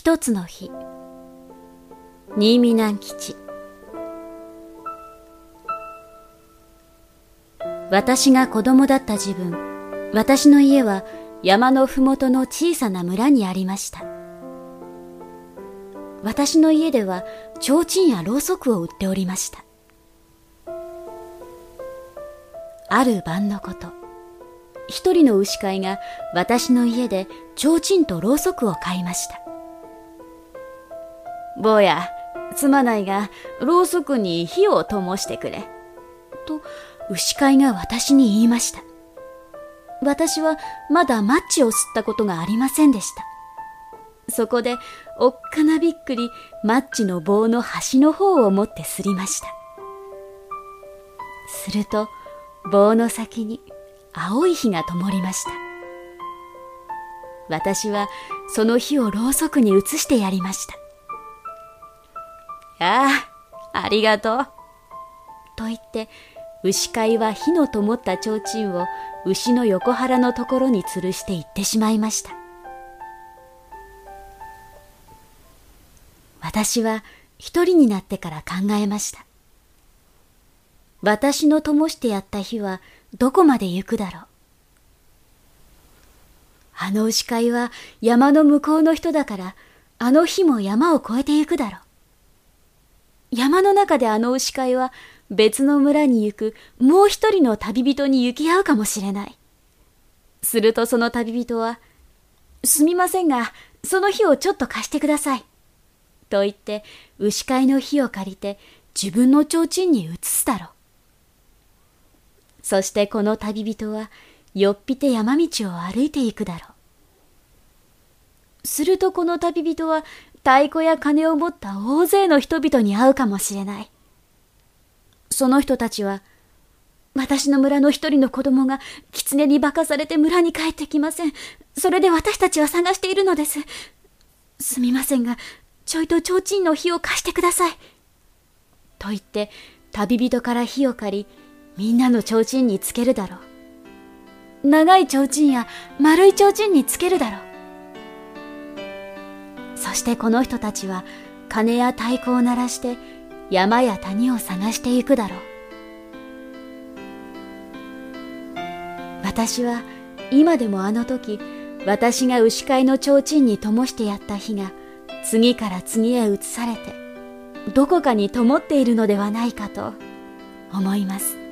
一つの日。新見南吉。私が子供だった自分。私の家は山のふもとの小さな村にありました。私の家では提灯やろうそくを売っておりました。ある晩のこと。一人の牛飼いが私の家で提灯とろうそくを買いました。坊や、すまないが、ろうそくに火を灯してくれ。と、牛飼いが私に言いました。私はまだマッチを吸ったことがありませんでした。そこで、おっかなびっくり、マッチの棒の端の方を持ってすりました。すると、棒の先に青い火が灯りました。私はその火をろうそくに移してやりました。ああ、ありがとう。と言って、牛飼いは火の灯った提灯を牛の横腹のところに吊るして行ってしまいました。私は一人になってから考えました。私の灯してやった火はどこまで行くだろう。あの牛飼いは山の向こうの人だから、あの火も山を越えて行くだろう。山の中であの牛飼いは別の村に行くもう一人の旅人に行き合うかもしれない。するとその旅人は、すみませんが、その火をちょっと貸してください。と言って、牛飼いの火を借りて自分の提灯に移すだろう。そしてこの旅人は、よっぴて山道を歩いていくだろう。するとこの旅人は太鼓や金を持った大勢の人々に会うかもしれない。その人たちは、私の村の一人の子供が狐に化かされて村に帰ってきません。それで私たちは探しているのです。すみませんが、ちょいと提灯の火を貸してください。と言って、旅人から火を借り、みんなの提灯につけるだろう。長い提灯や丸い提灯につけるだろう。そしてこの人たちは鐘や太鼓を鳴らして山や谷を探していくだろう。私は今でもあの時私が牛飼いの提灯に灯してやった火が次から次へ移されてどこかに灯っているのではないかと思います。